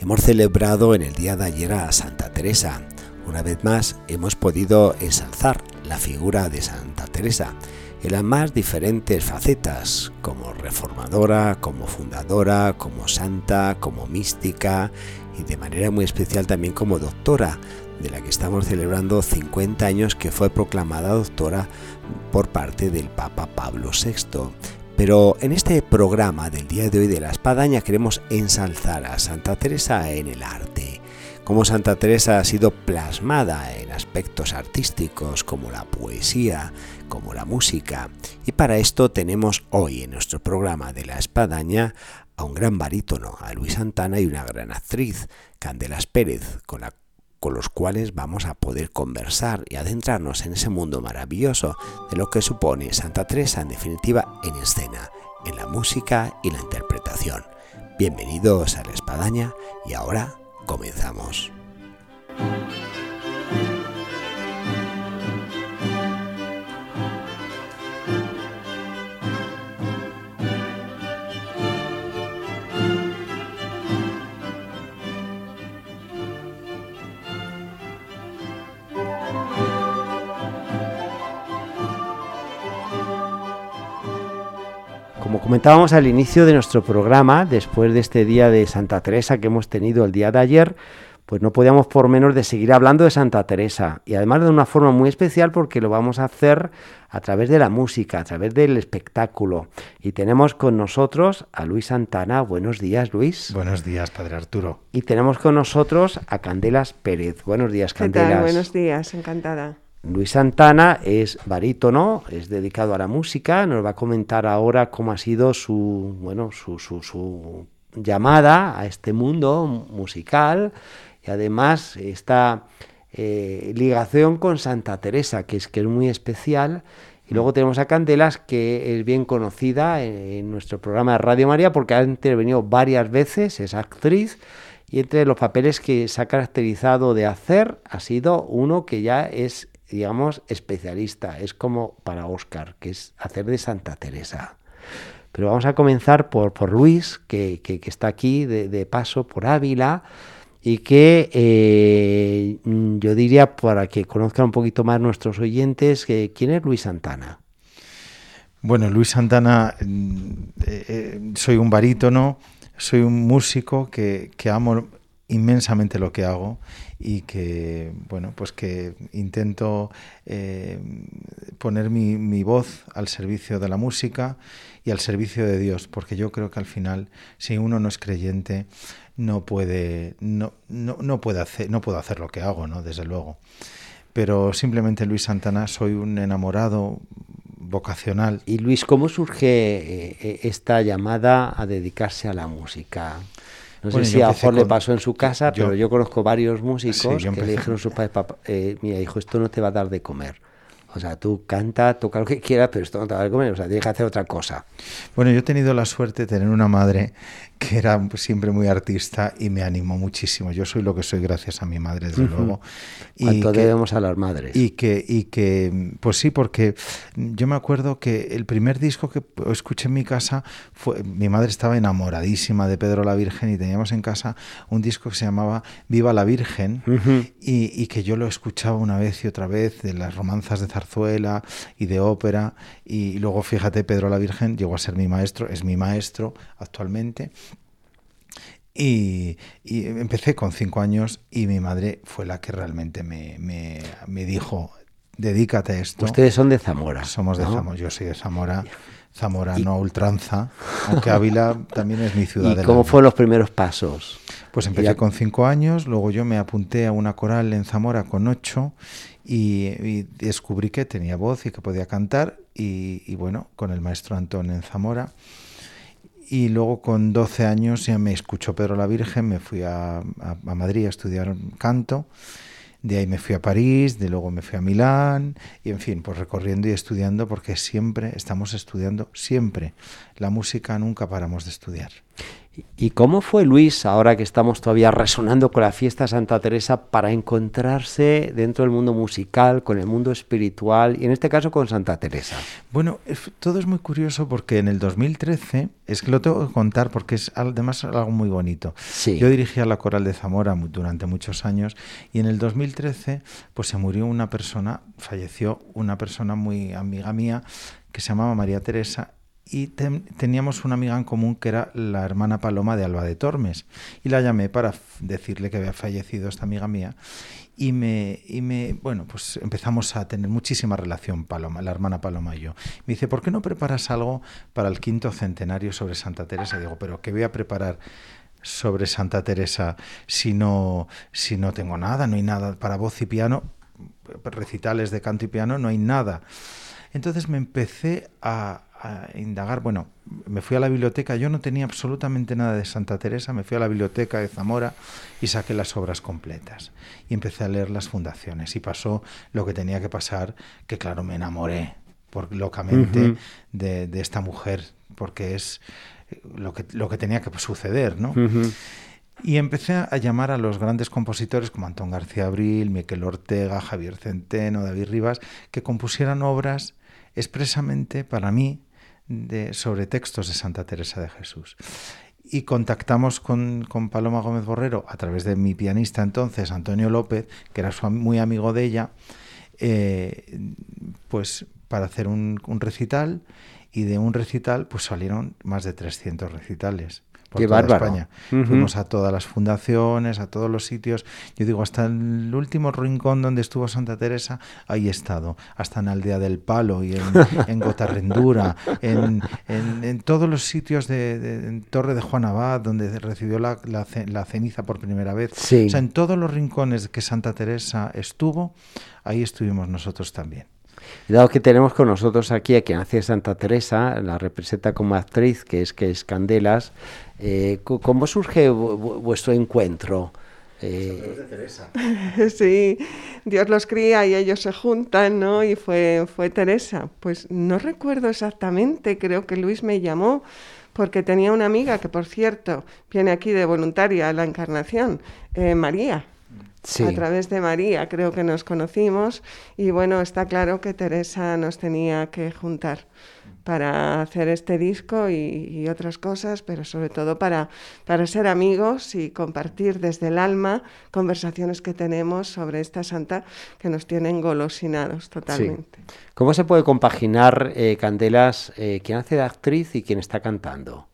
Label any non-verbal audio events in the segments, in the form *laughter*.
Hemos celebrado en el día de ayer a Santa Teresa. Una vez más hemos podido ensalzar la figura de Santa Teresa en las más diferentes facetas, como reformadora, como fundadora, como santa, como mística y de manera muy especial también como doctora, de la que estamos celebrando 50 años que fue proclamada doctora por parte del Papa Pablo VI. Pero en este programa del día de hoy de la espadaña queremos ensalzar a Santa Teresa en el arte, cómo Santa Teresa ha sido plasmada en aspectos artísticos como la poesía, como la música. Y para esto tenemos hoy en nuestro programa de la espadaña a un gran barítono, a Luis Santana y una gran actriz, Candelas Pérez, con la con los cuales vamos a poder conversar y adentrarnos en ese mundo maravilloso de lo que supone Santa Teresa en definitiva en escena, en la música y la interpretación. Bienvenidos a la espadaña y ahora comenzamos. Comentábamos al inicio de nuestro programa, después de este día de Santa Teresa que hemos tenido el día de ayer, pues no podíamos por menos de seguir hablando de Santa Teresa y además de una forma muy especial porque lo vamos a hacer a través de la música, a través del espectáculo. Y tenemos con nosotros a Luis Santana. Buenos días, Luis. Buenos días, Padre Arturo. Y tenemos con nosotros a Candelas Pérez. Buenos días, Candelas. ¿Qué tal? Buenos días, encantada. Luis Santana es barítono, es dedicado a la música, nos va a comentar ahora cómo ha sido su, bueno, su, llamada a este mundo musical y además esta eh, ligación con Santa Teresa, que es, que es muy especial. Y luego tenemos a Candelas, que es bien conocida en nuestro programa de Radio María porque ha intervenido varias veces, es actriz, y entre los papeles que se ha caracterizado de hacer ha sido uno que ya es digamos, especialista. Es como para Oscar, que es hacer de Santa Teresa. Pero vamos a comenzar por, por Luis, que, que, está aquí de, de, paso por Ávila y que eh, yo diría, para que conozcan un poquito más nuestros oyentes, que, ¿quién es Luis Santana? Bueno, Luis Santana, eh, eh, soy un barítono, soy un músico que, que amo inmensamente lo que hago y que bueno pues que intento eh, poner mi, mi, voz al servicio de la música y al servicio de Dios porque yo creo que al final si uno no es creyente no puede no, no, no puede hacer no puedo hacer lo que hago no desde luego. Pero simplemente Luis Santana soy un enamorado vocacional. Y Luis cómo surge eh, esta llamada a dedicarse a la música no Bueno, sé si a Jorge le pasó en su casa, yo- pero yo conozco varios músicos Sí, que le dijeron a sus padres, "Papá, eh, mira hijo, esto no te va a dar de comer. O sea, tú canta, toca lo que quieras, pero esto no te va a comer. O sea, tienes que hacer otra cosa. Bueno, yo he tenido la suerte de tener una madre que era siempre muy artista y me animó muchísimo. Yo soy lo que soy gracias a mi madre, desde Ujú. luego. Y ¿Cuánto que- debemos a las madres? Y que, y que, pues sí, porque yo me acuerdo que el primer disco que escuché en mi casa fue, mi madre estaba enamoradísima de Pedro la Virgen y teníamos en casa un disco que se llamaba Viva la Virgen y, y que yo lo escuchaba una vez y otra vez de las romanzas de zarzuela y de ópera y luego fíjate Pedro la Virgen llegó a ser mi maestro, es mi maestro actualmente y, y empecé con cinco años y mi madre fue la que realmente me, me, me dijo, dedícate a esto. Ustedes son de Zamora. Somos de ¿no? Zamora, yo soy de Zamora, Zamora no a ultranza, aunque Ávila también es mi ciudad. ¿Y del cómo fueron los primeros pasos? Pues empecé Ya- con cinco años, luego yo me apunté a una coral en Zamora con ocho y, descubrí que tenía voz y que podía cantar y, y bueno, con el maestro Antón en Zamora. Y luego con 12 años ya me escuchó Pedro la Virgen, me fui a, a Madrid a estudiar canto de ahí me fui a París, de luego me fui a Milán, y en fin, pues recorriendo y estudiando, porque siempre estamos estudiando, siempre. La música nunca paramos de estudiar. ¿Y cómo fue Luis, ahora que estamos todavía resonando con la fiesta Santa Teresa, para encontrarse dentro del mundo musical, con el mundo espiritual y en este caso con Santa Teresa? Bueno, todo es muy curioso porque en el 2013, es que lo tengo que contar porque es además algo muy bonito. Yo dirigía la coral de Zamora durante muchos años y en el 2013 pues se murió una persona, falleció una persona muy amiga mía que se llamaba María Teresa y teníamos una amiga en común que era la hermana Paloma de Alba de Tormes y la llamé para decirle que había fallecido esta amiga mía y me, y me bueno pues empezamos a tener muchísima relación Paloma la hermana Paloma y yo me dice ¿por qué no preparas algo para el quinto centenario sobre Santa Teresa? Digo pero ¿qué voy a preparar? sobre Santa Teresa si no, si no tengo nada, no hay nada para voz y piano, recitales de canto y piano, no hay nada. Entonces me empecé a, a indagar, bueno, me fui a la biblioteca, yo no tenía absolutamente nada de Santa Teresa, me fui a la biblioteca de Zamora y saqué las obras completas. Y empecé a leer las fundaciones. Y pasó lo que tenía que pasar, que claro, me enamoré por, locamente de, esta mujer, porque es lo que, lo que tenía que suceder, ¿no? Y empecé a llamar a los grandes compositores como Antón García Abril, Miquel Ortega, Javier Centeno, David Rivas, que compusieran obras expresamente para mí sobre textos de Santa Teresa de Jesús. Y contactamos con, con, Paloma Gómez Borrero a través de mi pianista entonces, Antonio López, que era muy amigo de ella, eh, pues para hacer un, un, recital y de un recital pues salieron más de 300 recitales por toda España. Fuimos a todas las fundaciones, a todos los sitios. Yo digo, hasta el último rincón donde estuvo Santa Teresa, ahí he estado. Hasta en Aldea del Palo y en, *laughs* en Gotarrendura, en, en, todos los sitios de, Torre de Juan Abad, donde recibió la, la, ceniza por primera vez. O sea, en todos los rincones que Santa Teresa estuvo, ahí estuvimos nosotros también. Dado que tenemos con nosotros aquí a quien hace Santa Teresa, la representa como actriz, que es que es Candelas, eh, ¿Cómo surge vuestro encuentro? Eh... *laughs* Sí, Dios los cría y ellos se juntan, ¿no? Y fue, fue Teresa. Pues no recuerdo exactamente, creo que Luis me llamó porque tenía una amiga que, por cierto, viene aquí de voluntaria a la Encarnación, eh, María. Sí. A través de María creo que nos conocimos y bueno, está claro que Teresa nos tenía que juntar para hacer este disco y, otras cosas, pero sobre todo para, para ser amigos y compartir desde el alma conversaciones que tenemos sobre esta santa que nos tienen golosinados totalmente. ¿Cómo se puede compaginar, eh, Candelas, eh, quién hace de actriz y quién está cantando?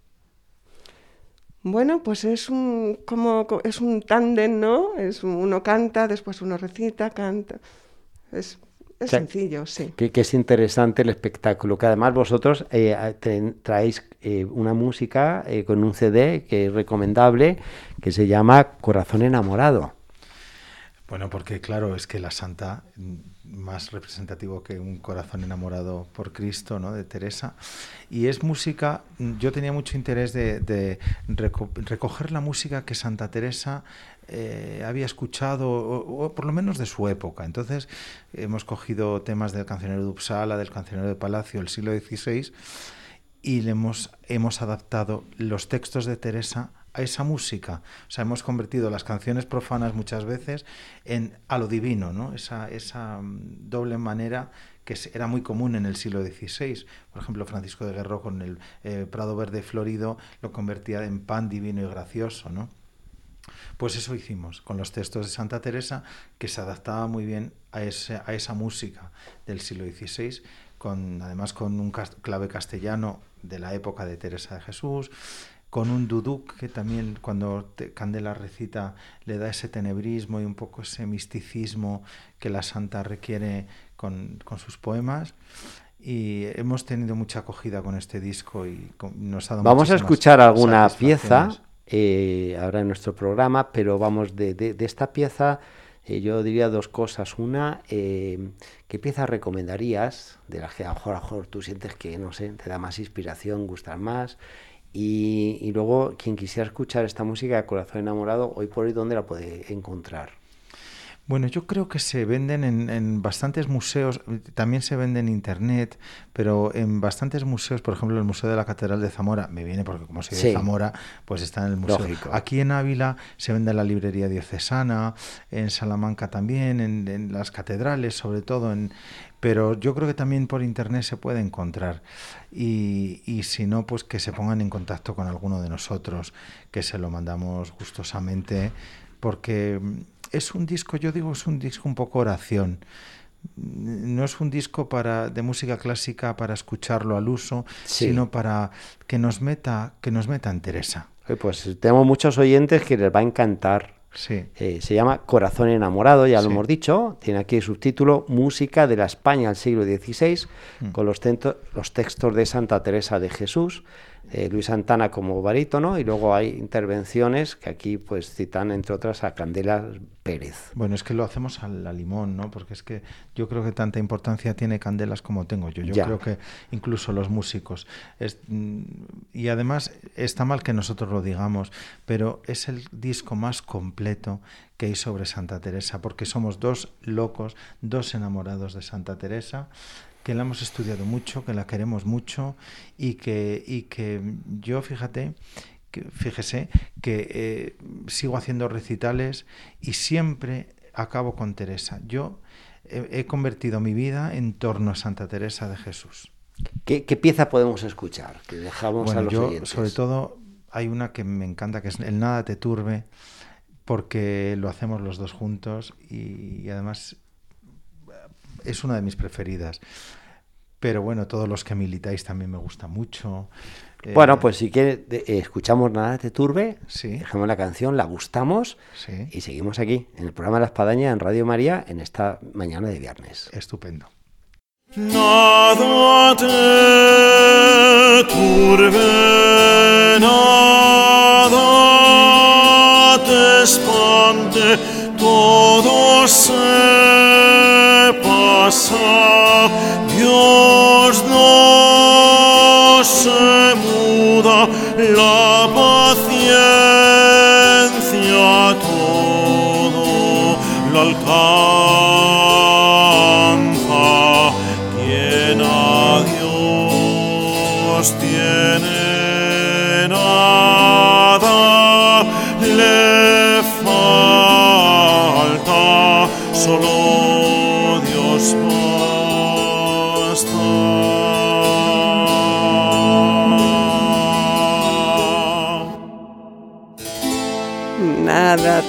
Bueno, pues es un como es un tándem, ¿no? Es uno canta, después uno recita, canta. Es es sencillo, sí. Que, es interesante el espectáculo, que además vosotros eh, traéis eh, una música eh, con un CD que es recomendable, que se llama Corazón enamorado. Bueno, porque claro, es que la santa mm, más representativo que un corazón enamorado por Cristo, ¿no? De Teresa. Y es música, yo tenía mucho interés de, recoger la música que Santa Teresa eh, había escuchado, o, por lo menos de su época. Entonces hemos cogido temas del cancionero de Uppsala, del cancionero de Palacio del siglo XVI, y le hemos, hemos adaptado los textos de Teresa a esa música. O sea, hemos convertido las canciones profanas muchas veces en a lo divino, ¿no? Esa, esa mm, doble manera que era muy común en el siglo XVI. Por ejemplo, Francisco de Guerrero con el eh, Prado Verde Florido lo convertía en pan divino y gracioso, ¿no? Pues eso hicimos con los textos de Santa Teresa, que se adaptaba muy bien a, ese, a esa música del siglo XVI, con, además con un clave castellano de la época de Teresa de Jesús, con un duduk que también cuando Candela recita le da ese tenebrismo y un poco ese misticismo que la santa requiere con, con sus poemas. Y hemos tenido mucha acogida con este disco y nos ha dado Vamos a escuchar alguna pieza eh, ahora en nuestro programa, pero vamos, de, de, esta pieza eh, yo diría dos cosas. Una, eh, ¿qué pieza recomendarías de las que a lo mejor, a lo mejor tú sientes que, no sé, te da más inspiración, gustan más? Y, luego, quien quisiera escuchar esta música de Corazón Enamorado, hoy por hoy, ¿dónde la puede encontrar? Bueno, yo creo que se venden en, bastantes museos, también se vende en internet, pero en bastantes museos, por ejemplo, el Museo de la Catedral de Zamora, me viene porque como soy de Zamora, pues está en el museo. Aquí en Ávila se vende en la librería diocesana, en Salamanca también, en, las catedrales, sobre todo, en, pero yo creo que también por internet se puede encontrar. Y, y, si no, pues que se pongan en contacto con alguno de nosotros, que se lo mandamos gustosamente, porque es un disco, yo digo, es un disco un poco oración. No es un disco para, de música clásica para escucharlo al uso, sino para que nos meta, que nos meta en Teresa. Pues tenemos muchos oyentes que les va a encantar. Sí. Eh, se llama Corazón enamorado, ya lo hemos dicho. Tiene aquí el subtítulo Música de la España al siglo XVI, mm. con los, los textos de Santa Teresa de Jesús eh, Luis Santana como barítono y luego hay intervenciones que aquí pues citan entre otras a Candela Pérez. Bueno, es que lo hacemos a la limón, ¿no? Porque es que yo creo que tanta importancia tiene Candelas como tengo yo. Yo creo que incluso los músicos. Mm, y además está mal que nosotros lo digamos, pero es el disco más completo que hay sobre Santa Teresa, porque somos dos locos, dos enamorados de Santa Teresa que la hemos estudiado mucho, que la queremos mucho y que, y que yo, fíjate, que, fíjese, que eh, sigo haciendo recitales y siempre acabo con Teresa. Yo he, convertido mi vida en torno a Santa Teresa de Jesús. ¿Qué, pieza podemos escuchar? Que dejamos a los yo, Sobre todo hay una que me encanta, que es El Nada te turbe, porque lo hacemos los dos juntos y además es una de mis preferidas. Pero bueno, todos los que militáis también me gusta mucho. Bueno, eh, pues si quieres, eh, escuchamos Nada te turbe, sí. dejamos la canción, la gustamos sí. y seguimos aquí, en el programa La Espadaña, en Radio María, en esta mañana de viernes. Estupendo. Nada te turbe, nada te espante, todo se pasa,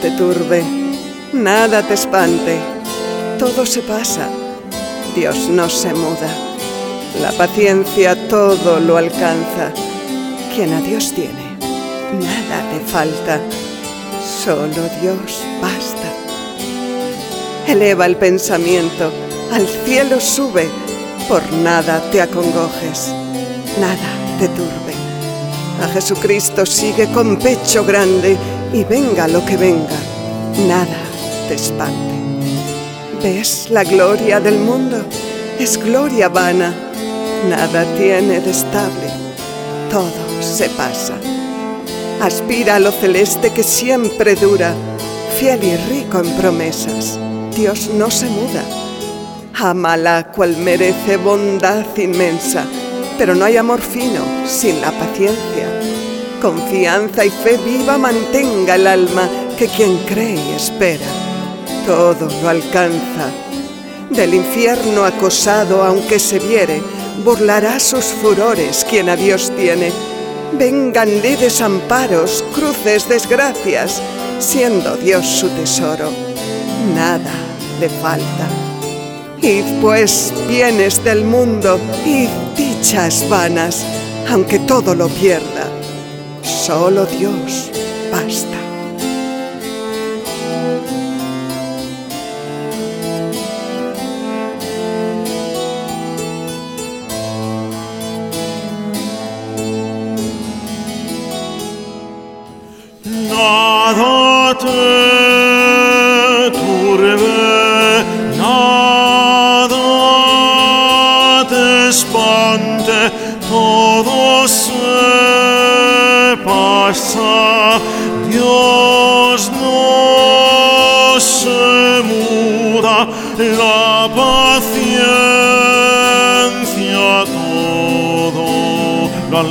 te turbe, nada te espante, todo se pasa, Dios no se muda, la paciencia todo lo alcanza, quien a Dios tiene, nada te falta, solo Dios basta. Eleva el pensamiento, al cielo sube, por nada te acongojes, nada te turbe. A Jesucristo sigue con pecho grande y venga lo que venga, nada te espante. ¿Ves la gloria del mundo? Es gloria vana, nada tiene de estable, todo se pasa. Aspira a lo celeste que siempre dura, fiel y rico en promesas, Dios no se muda. Amala cual merece bondad inmensa, pero no hay amor fino sin la paciencia confianza y fe viva mantenga el alma, que quien cree y espera, todo lo alcanza. Del infierno acosado, aunque se viere, burlará sus furores quien a Dios tiene. Vénganle desamparos, cruces, desgracias, siendo Dios su tesoro, nada le falta. Id pues bienes del mundo, id dichas vanas, aunque todo lo pierda Solo Dios basta. Nada te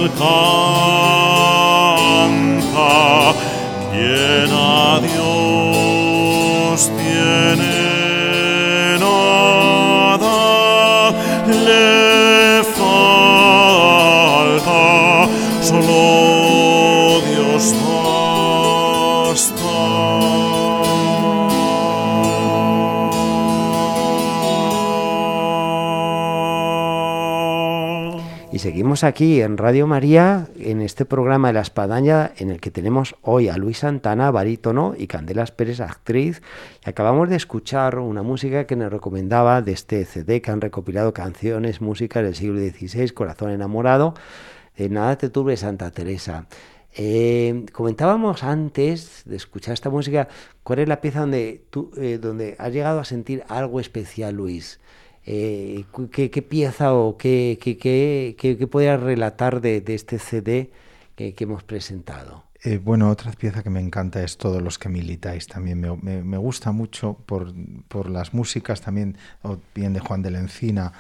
lo Y seguimos aquí en Radio María, en este programa de la espadaña, en el que tenemos hoy a Luis Santana, barítono, y Candelas Pérez, actriz. Y acabamos de escuchar una música que nos recomendaba de este CD que han recopilado canciones, músicas del siglo XVI, Corazón enamorado, de Nada te turbe Santa Teresa. Eh, comentábamos antes de escuchar esta música, ¿cuál es la pieza donde tú, eh, donde has llegado a sentir algo especial, Luis? Eh, ¿qué, qué pieza o qué, qué, qué, qué- podrías relatar de, de este CD que, que hemos presentado? Eh, bueno, otra pieza que me encanta es Todos los que militáis. También me, me- me gusta mucho por, por las músicas también, o bien de Juan de la Encina,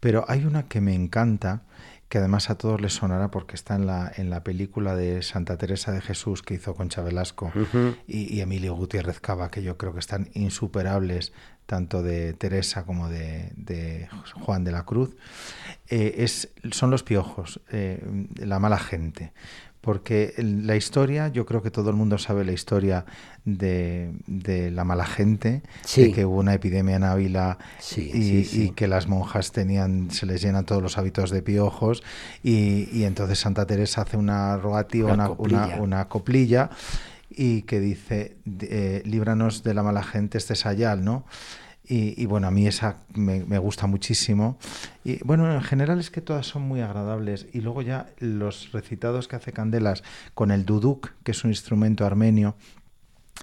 pero hay una que me encanta, que además a todos les sonará porque está en la, en la película de Santa Teresa de Jesús que hizo Concha Velasco y, y Emilio Gutiérrez Cava, que yo creo que están insuperables, tanto de Teresa como de, de Juan de la Cruz. Eh, es, son los piojos, eh, la mala gente porque la historia, yo creo que todo el mundo sabe la historia de, de la mala gente, Sí. de que hubo una epidemia en Ávila Sí, y, sí, sí. y que las monjas tenían, se les llenan todos los hábitos de piojos y, y entonces Santa Teresa hace una rogativa, Una una, coplilla. una- una coplilla y que dice, eh, líbranos de la mala gente este sayal, ¿no? Y, bueno, a mí esa me, me gusta muchísimo. Y bueno, en general es que todas son muy agradables. Y luego ya los recitados que hace Candelas con el duduk, que es un instrumento armenio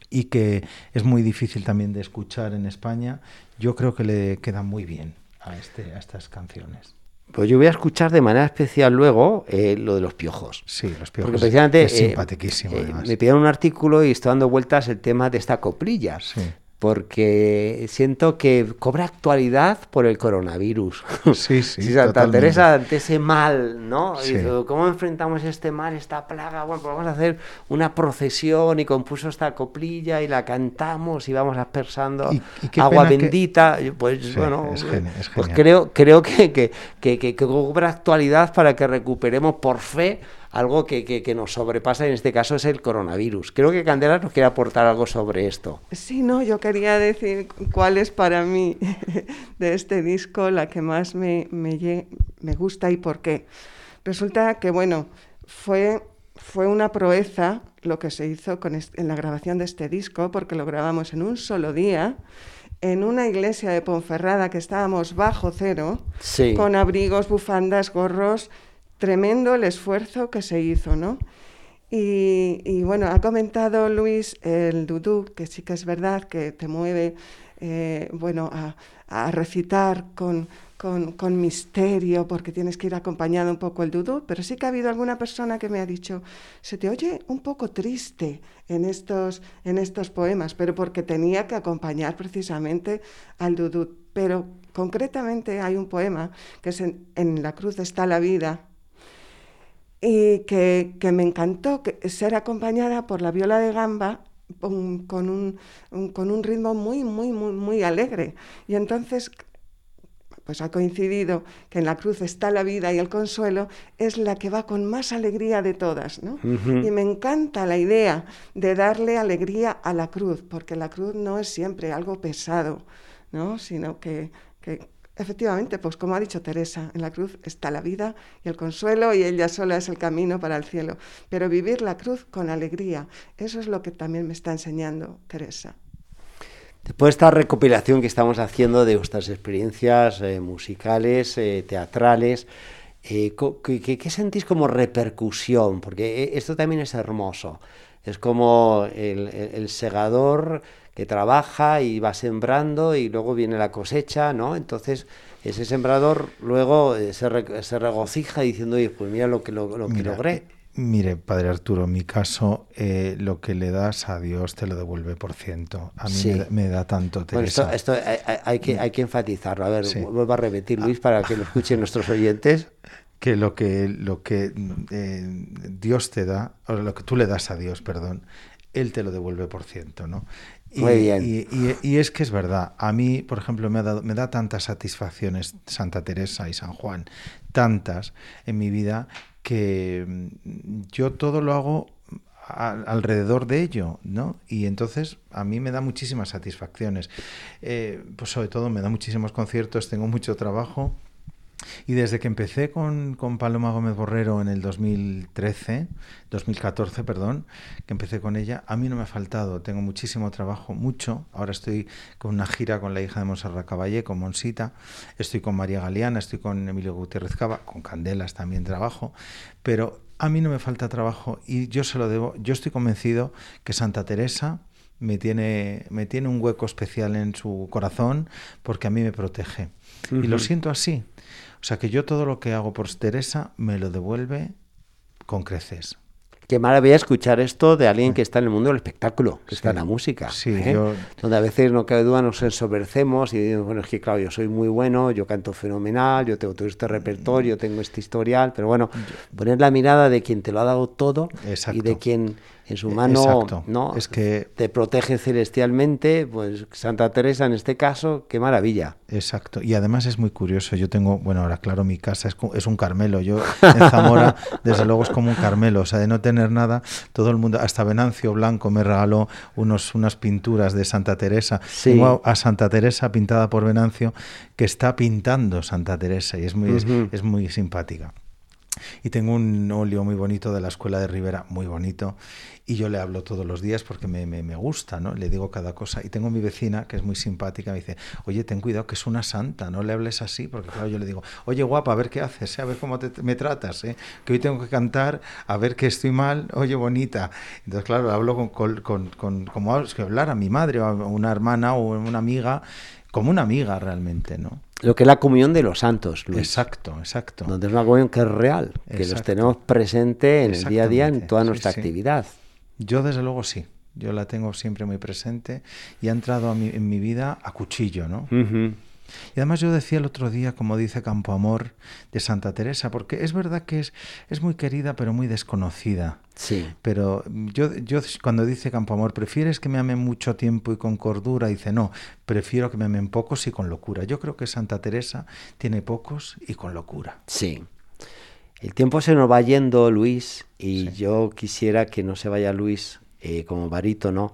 y que es muy difícil también de escuchar en España, yo creo que le quedan muy bien a, este, a estas canciones. Pues yo voy a escuchar de manera especial luego eh, lo de los piojos. Sí, los piojos. Porque precisamente es eh, simpaticísimo, eh, además. me pidieron un artículo y estoy dando vueltas el tema de esta coplilla. Sí. Porque siento que cobra actualidad por el coronavirus. *laughs* Sí, sí, Si Santa totalmente. Teresa ante ese mal, ¿no? Sí. Dice, ¿Cómo enfrentamos este mal, esta plaga? Bueno, pues vamos a hacer una procesión y compuso esta coplilla y la cantamos y vamos aspersando Y- y qué agua que- bendita. Pues Sí, bueno, es geni- es pues genial. creo, creo que, que, que, que- que cobra actualidad para que recuperemos por fe algo que, que- que nos sobrepasa, en este caso es el coronavirus. Creo que Candela nos quiere aportar algo sobre esto. Sí, no, yo quería decir cuál es para mí *laughs* de este disco la que más me, me, me gusta y por qué. Resulta que, bueno, fue, fue una proeza lo que se hizo con en la grabación de este disco, porque lo grabamos en un solo día, en una iglesia de Ponferrada que estábamos bajo cero, Sí. con abrigos, bufandas, gorros, tremendo el esfuerzo que se hizo, ¿no? Y, bueno, ha comentado Luis el dudú, que sí que es verdad que te mueve, eh, bueno, a, recitar con, con, misterio, porque tienes que ir acompañado un poco el dudú, pero sí que ha habido alguna persona que me ha dicho, se te oye un poco triste en estos, en estos poemas, pero porque tenía que acompañar precisamente al dudú. Pero concretamente hay un poema que es en La cruz está la vida, y que, que me encantó que, ser acompañada por la viola de gamba con, un, un- con un ritmo muy, muy, muy, muy alegre. Y entonces, pues ha coincidido que en la cruz está la vida y el consuelo, es la que va con más alegría de todas. ¿no? Y me encanta la idea de darle alegría a la cruz, porque la cruz no es siempre algo pesado, ¿no? sino que, que efectivamente, pues como ha dicho Teresa, en la cruz está la vida y el consuelo y ella sola es el camino para el cielo. Pero vivir la cruz con alegría, eso es lo que también me está enseñando Teresa. Después de esta recopilación que estamos haciendo de vuestras experiencias eh, musicales, eh, teatrales, eh, ¿qué, qué- sentís como repercusión? Porque eh, esto también es hermoso. Es como el, el- segador que trabaja y va sembrando y luego viene la cosecha, ¿no? Entonces ese sembrador luego eh, se, re- se regocija diciendo, oye, pues mira lo que, lo, lo que Mira, logré. Eh, Mire, Padre Arturo, en mi caso, eh, lo que le das a Dios te lo devuelve por ciento. A mí Sí. me, da- me da tanto, Bueno, esto, Teresa. esto hay, hay- hay que, hay que enfatizarlo. A ver, Sí. vuelvo a repetir, Luis, para que lo escuchen nuestros oyentes. que lo que, lo que eh, Dios te da, o lo que tú le das a Dios, perdón, Él te lo devuelve por ciento, ¿no? Y, Muy bien. Y, y- y es que es verdad, a mí, por ejemplo, me, ha dado, me da tantas satisfacciones Santa Teresa y San Juan, tantas en mi vida, que mm, yo todo lo hago alrededor de ello, ¿no? Y entonces a mí me da muchísimas satisfacciones. Eh, pues sobre todo me da muchísimos conciertos, tengo mucho trabajo. Y desde que empecé con, con Paloma Gómez Borrero en el 2013, 2014, perdón, que empecé con ella, a mí no me ha faltado, tengo muchísimo trabajo, mucho. Ahora estoy con una gira con la hija de Monserrat Caballé, con Monsita, estoy con María Galeana, estoy con Emilio Gutiérrez Cava, con Candelas también trabajo, pero a mí no me falta trabajo y yo se lo debo, yo estoy convencido que Santa Teresa me tiene, me tiene un hueco especial en su corazón porque a mí me protege. Y lo siento así. O sea que yo todo lo que hago por Teresa me lo devuelve con creces. Qué maravilla escuchar esto de alguien que está en el mundo del espectáculo, que está en la música. Sí, ¿eh? yo- Donde a veces no cabe duda, nos ensobercemos y decimos, bueno, es que claro, yo soy muy bueno, yo canto fenomenal, yo tengo todo este repertorio, tengo este historial, pero bueno, poner la mirada de quien te lo ha dado todo y Exacto. de quien en su E- mano exacto. no Es que- te protege celestialmente, pues Santa Teresa en este caso, qué maravilla. Exacto. Y además es muy curioso. Yo tengo, bueno, ahora claro, mi casa es, es un Carmelo. Yo en Zamora, *laughs* desde luego, es como un Carmelo. O sea, de no tener nada, todo el mundo, hasta Venancio Blanco me regaló unos, unas pinturas de Santa Teresa. Sí. Tengo a, a Santa Teresa pintada por Venancio, que está pintando Santa Teresa y es muy, es muy simpática. Y tengo un óleo muy bonito de la escuela de Rivera, muy bonito, y yo le hablo todos los días porque me, me- me gusta, ¿no? Le digo cada cosa. Y tengo mi vecina, que es muy simpática, me dice, oye, ten cuidado que es una santa, no le hables así, porque claro, yo le digo, oye, guapa, a ver qué haces, ¿eh? a ver cómo te- me tratas, ¿eh? que hoy tengo que cantar, a ver que estoy mal, oye, bonita. Entonces, claro, hablo con, con, con- con- como hablo- que hablar a mi madre o a una hermana o una amiga, como una amiga realmente, ¿no? Lo que es la comunión de los santos, Luis. Exacto, exacto. Donde es una comunión que es real, que los tenemos presente en el día a día en toda nuestra sí. actividad. Yo desde luego sí, yo la tengo siempre muy presente y ha entrado a mi- en mi vida a cuchillo, ¿no? Ujú. Y además yo decía el otro día, como dice Campo Amor de Santa Teresa, porque es verdad que es, es muy querida pero muy desconocida. Sí. Pero yo, yo cuando dice Campo Amor, ¿prefieres que me amen mucho tiempo y con cordura? Dice, no, prefiero que me amen pocos y con locura. Yo creo que Santa Teresa tiene pocos y con locura. Sí. El tiempo se nos va yendo, Luis, y yo quisiera que no se vaya Luis eh, como barítono,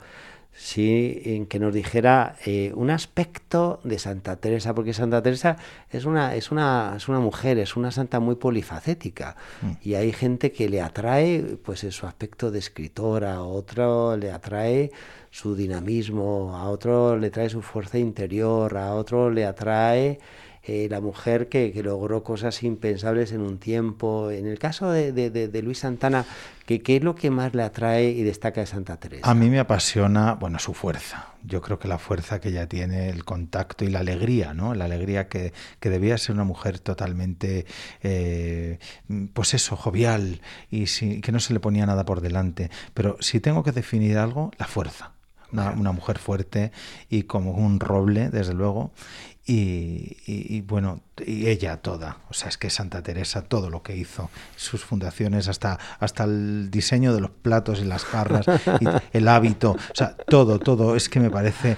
sí, en que nos dijera eh, un aspecto de Santa Teresa, porque Santa Teresa es una, es una, es una mujer, es una santa muy polifacética, y hay gente que le atrae pues en su aspecto de escritora, a otro le atrae su dinamismo, a otro le trae su fuerza interior, a otro le atrae eh, la mujer que, que logró cosas impensables en un tiempo. En el caso de, de- de- Luis Santana, ¿qué, ¿qué es lo que más le atrae y destaca de Santa Teresa? A mí me apasiona, bueno, su fuerza. Yo creo que la fuerza que ella tiene, el contacto y la alegría, ¿no? La alegría que, que debía ser una mujer totalmente, eh, pues eso, jovial y que no se le ponía nada por delante. Pero si tengo que definir algo, la fuerza. Una, una mujer fuerte y como un roble, desde luego. Y, y- y, bueno, y ella toda, o sea, es que Santa Teresa, todo lo que hizo, sus fundaciones, hasta, hasta el diseño de los platos y las jarras, y *laughs* el hábito, o sea, todo, todo, es que me parece,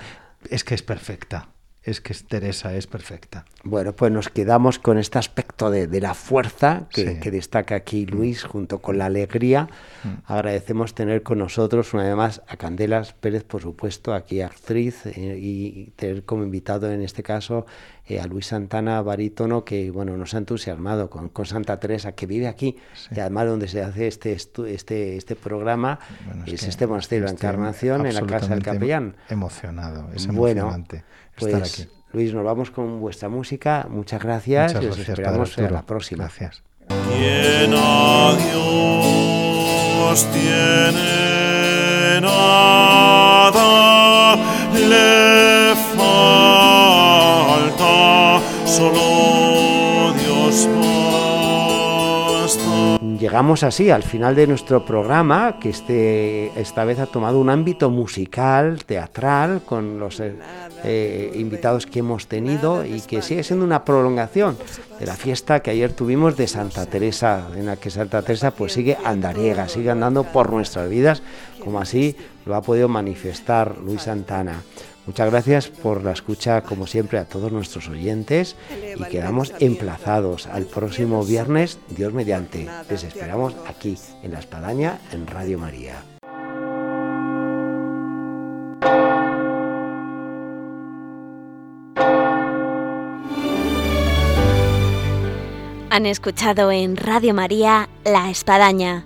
es que es perfecta, es que es- Teresa es perfecta. Bueno, pues nos quedamos con este aspecto de, de la fuerza que, Sí. que destaca aquí Luis, junto con la alegría. Agradecemos tener con nosotros una vez más a Candelas Pérez, por supuesto, aquí actriz, eh, y tener como invitado en este caso eh, a Luis Santana, barítono, que bueno, nos ha entusiasmado con, con Santa Teresa, que vive aquí, y además donde se hace este, este, este programa, Bueno, es, que este monasterio de la estoy Encarnación, en la Casa del Capellán. Emocionado, es Bueno, emocionante pues estar aquí. Luis, nos vamos con vuestra música. Muchas gracias Muchas y os gracias, esperamos en la próxima. Gracias. Quien a Dios tiene nada le falta, solo Dios Llegamos así al final de nuestro programa, que este, esta vez ha tomado un ámbito musical, teatral, con los eh, eh, invitados que hemos tenido y que sigue siendo una prolongación de la fiesta que ayer tuvimos de Santa Teresa, en la que Santa Teresa pues sigue andariega, sigue andando por nuestras vidas, como así lo ha podido manifestar Luis Santana. Muchas gracias por la escucha, como siempre, a todos nuestros oyentes y quedamos emplazados al próximo viernes, Dios mediante. Les esperamos aquí, en La Espadaña, en Radio María. Han escuchado en Radio María La Espadaña